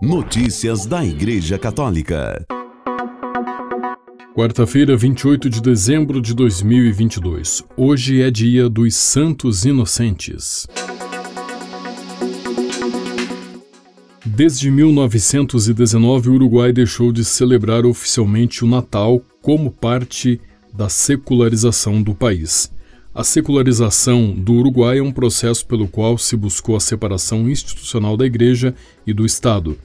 Notícias da Igreja Católica. Quarta-feira, 28 de dezembro de 2022. Hoje é dia dos Santos Inocentes. Desde 1919, o Uruguai deixou de celebrar oficialmente o Natal como parte da secularização do país. A secularização do Uruguai é um processo pelo qual se buscou a separação institucional da Igreja e do Estado.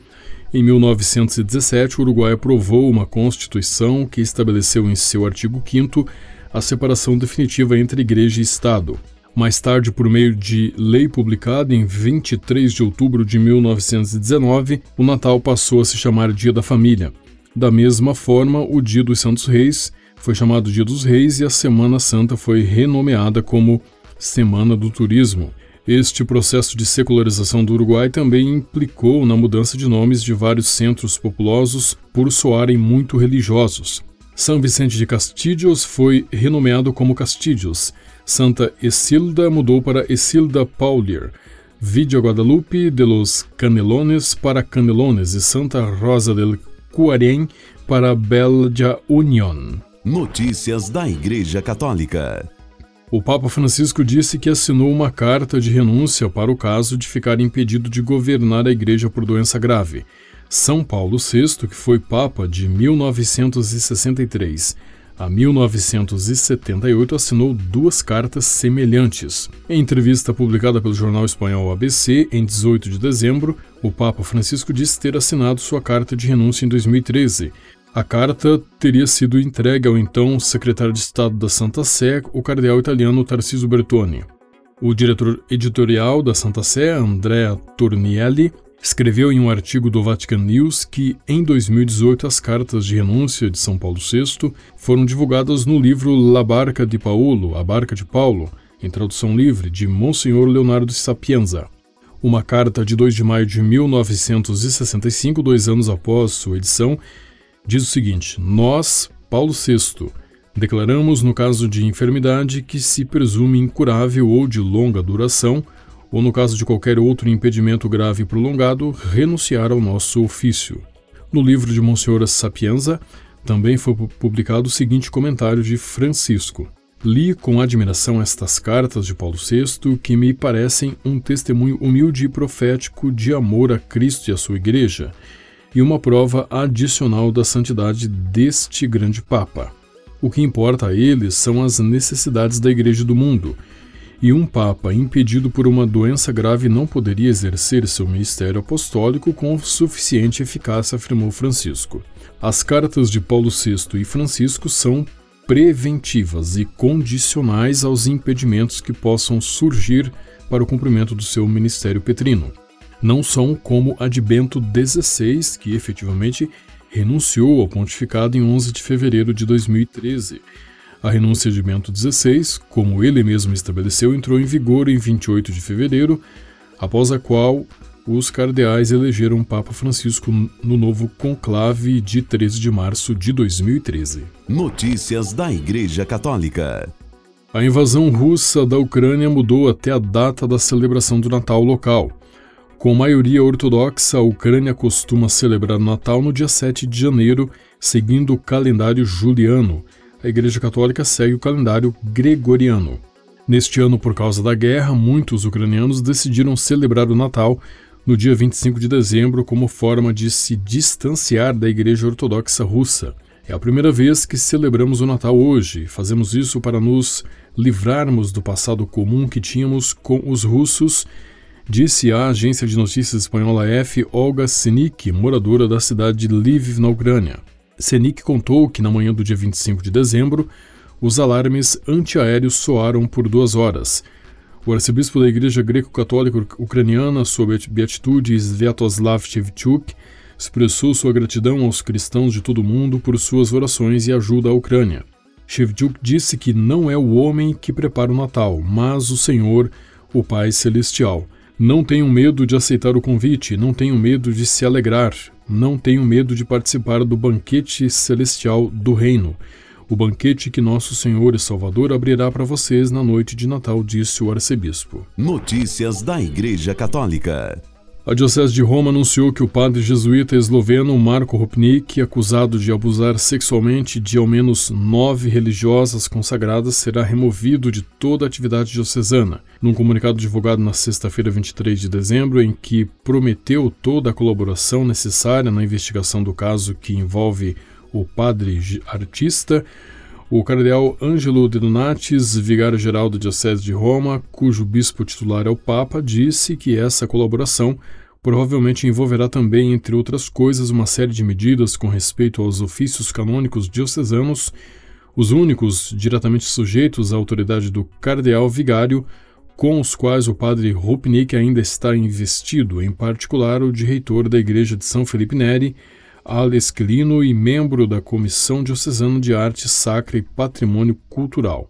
Em 1917, o Uruguai aprovou uma Constituição que estabeleceu em seu artigo 5 a separação definitiva entre Igreja e Estado. Mais tarde, por meio de lei publicada em 23 de outubro de 1919, o Natal passou a se chamar Dia da Família. Da mesma forma, o Dia dos Santos Reis foi chamado Dia dos Reis e a Semana Santa foi renomeada como Semana do Turismo. Este processo de secularização do Uruguai também implicou na mudança de nomes de vários centros populosos por soarem muito religiosos. São Vicente de Castilhos foi renomeado como Castilhos. Santa Esilda mudou para Esilda Paulier. Vidia Guadalupe de los Canelones para Canelones e Santa Rosa del Cuarém para Belja Union. Notícias da Igreja Católica. O Papa Francisco disse que assinou uma carta de renúncia para o caso de ficar impedido de governar a Igreja por doença grave. São Paulo VI, que foi Papa de 1963 a 1978, assinou duas cartas semelhantes. Em entrevista publicada pelo jornal espanhol ABC, em 18 de dezembro, o Papa Francisco disse ter assinado sua carta de renúncia em 2013, a carta teria sido entregue ao então secretário de Estado da Santa Sé, o cardeal italiano Tarcísio Bertoni. O diretor editorial da Santa Sé, Andrea Tornielli, escreveu em um artigo do Vatican News que, em 2018, as cartas de renúncia de São Paulo VI foram divulgadas no livro La Barca de Paulo, A Barca de Paulo, em tradução livre, de Monsenhor Leonardo Sapienza. Uma carta de 2 de maio de 1965, dois anos após sua edição, diz o seguinte: Nós, Paulo VI, declaramos no caso de enfermidade que se presume incurável ou de longa duração, ou no caso de qualquer outro impedimento grave e prolongado, renunciar ao nosso ofício. No livro de Monsenhor Sapienza, também foi publicado o seguinte comentário de Francisco. Li com admiração estas cartas de Paulo VI que me parecem um testemunho humilde e profético de amor a Cristo e à sua Igreja, e uma prova adicional da santidade deste grande Papa. O que importa a eles são as necessidades da Igreja do mundo, e um Papa impedido por uma doença grave não poderia exercer seu ministério apostólico com suficiente eficácia, afirmou Francisco. As cartas de Paulo VI e Francisco são preventivas e condicionais aos impedimentos que possam surgir para o cumprimento do seu ministério petrino não são como a de Bento XVI, que efetivamente renunciou ao pontificado em 11 de fevereiro de 2013. A renúncia de Bento XVI, como ele mesmo estabeleceu, entrou em vigor em 28 de fevereiro, após a qual os cardeais elegeram Papa Francisco no novo conclave de 13 de março de 2013. Notícias da Igreja Católica. A invasão russa da Ucrânia mudou até a data da celebração do Natal local. Com maioria ortodoxa, a Ucrânia costuma celebrar Natal no dia 7 de janeiro, seguindo o calendário juliano. A Igreja Católica segue o calendário gregoriano. Neste ano, por causa da guerra, muitos ucranianos decidiram celebrar o Natal no dia 25 de dezembro como forma de se distanciar da Igreja Ortodoxa Russa. É a primeira vez que celebramos o Natal hoje. Fazemos isso para nos livrarmos do passado comum que tínhamos com os russos disse à agência de notícias espanhola F. Olga Senik, moradora da cidade de Lviv, na Ucrânia. Senik contou que na manhã do dia 25 de dezembro, os alarmes antiaéreos soaram por duas horas. O arcebispo da Igreja Greco-Católica Ucraniana, sob a beatitude Sviatoslav Shevchuk, expressou sua gratidão aos cristãos de todo o mundo por suas orações e ajuda à Ucrânia. Shevchuk disse que não é o homem que prepara o Natal, mas o Senhor, o Pai Celestial. Não tenham medo de aceitar o convite, não tenham medo de se alegrar, não tenham medo de participar do banquete celestial do reino. O banquete que nosso Senhor e Salvador abrirá para vocês na noite de Natal, disse o arcebispo. Notícias da Igreja Católica. A Diocese de Roma anunciou que o padre jesuíta esloveno Marco Rupnik, acusado de abusar sexualmente de ao menos nove religiosas consagradas, será removido de toda a atividade diocesana. Num comunicado divulgado na sexta-feira, 23 de dezembro, em que prometeu toda a colaboração necessária na investigação do caso que envolve o padre artista, o cardeal Ângelo de Donatis, vigário-geral da Diocese de Roma, cujo bispo titular é o Papa, disse que essa colaboração provavelmente envolverá também, entre outras coisas, uma série de medidas com respeito aos ofícios canônicos diocesanos, os únicos diretamente sujeitos à autoridade do cardeal vigário, com os quais o padre Rupnik ainda está investido, em particular o de reitor da Igreja de São Felipe Neri, Alesquilino e membro da Comissão Diocesana de Arte Sacra e Patrimônio Cultural.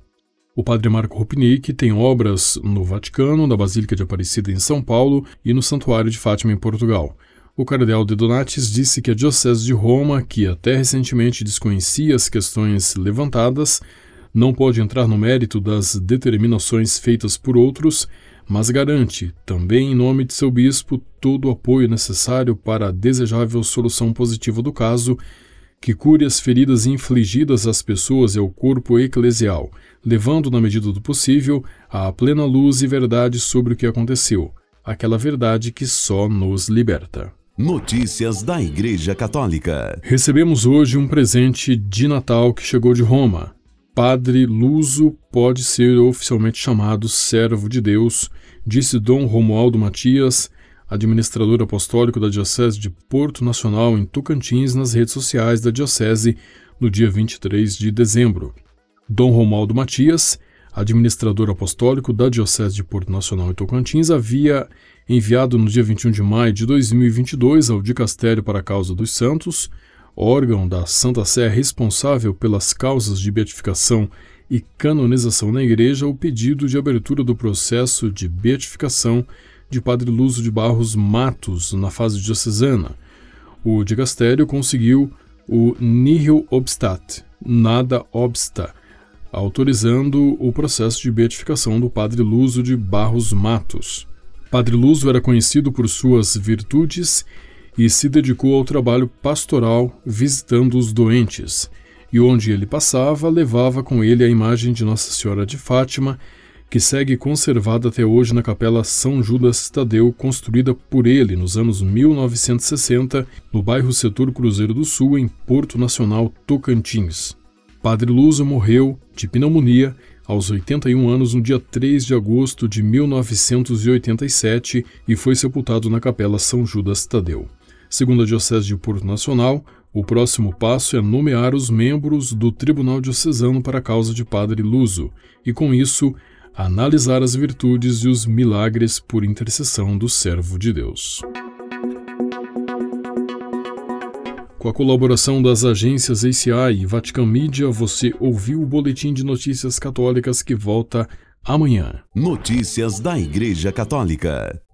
O padre Marco Rupnik tem obras no Vaticano, na Basílica de Aparecida em São Paulo e no Santuário de Fátima em Portugal. O cardeal de Donatis disse que a Diocese de Roma, que até recentemente desconhecia as questões levantadas, não pode entrar no mérito das determinações feitas por outros, mas garante, também em nome de seu bispo, todo o apoio necessário para a desejável solução positiva do caso, que cure as feridas infligidas às pessoas e ao corpo eclesial, levando, na medida do possível, à plena luz e verdade sobre o que aconteceu, aquela verdade que só nos liberta. Notícias da Igreja Católica. Recebemos hoje um presente de Natal que chegou de Roma. Padre Luso pode ser oficialmente chamado servo de Deus, disse Dom Romualdo Matias, administrador apostólico da Diocese de Porto Nacional em Tocantins, nas redes sociais da Diocese no dia 23 de dezembro. Dom Romualdo Matias, administrador apostólico da Diocese de Porto Nacional em Tocantins, havia enviado no dia 21 de maio de 2022 ao Dicastério para a Causa dos Santos órgão da Santa Sé responsável pelas causas de beatificação e canonização na Igreja, o pedido de abertura do processo de beatificação de Padre Luso de Barros Matos na fase diocesana. O digastério conseguiu o nihil obstat, nada obsta, autorizando o processo de beatificação do Padre Luso de Barros Matos. Padre Luso era conhecido por suas virtudes e se dedicou ao trabalho pastoral visitando os doentes, e onde ele passava, levava com ele a imagem de Nossa Senhora de Fátima, que segue conservada até hoje na Capela São Judas Tadeu, construída por ele nos anos 1960, no bairro Setor Cruzeiro do Sul, em Porto Nacional, Tocantins. Padre Luso morreu de pneumonia aos 81 anos no dia 3 de agosto de 1987 e foi sepultado na Capela São Judas Tadeu. Segundo a Diocese de Porto Nacional, o próximo passo é nomear os membros do Tribunal Diocesano para a causa de Padre Luso e, com isso, analisar as virtudes e os milagres por intercessão do servo de Deus. Com a colaboração das agências ACI e Vatican Media, você ouviu o Boletim de Notícias Católicas que volta amanhã. Notícias da Igreja Católica.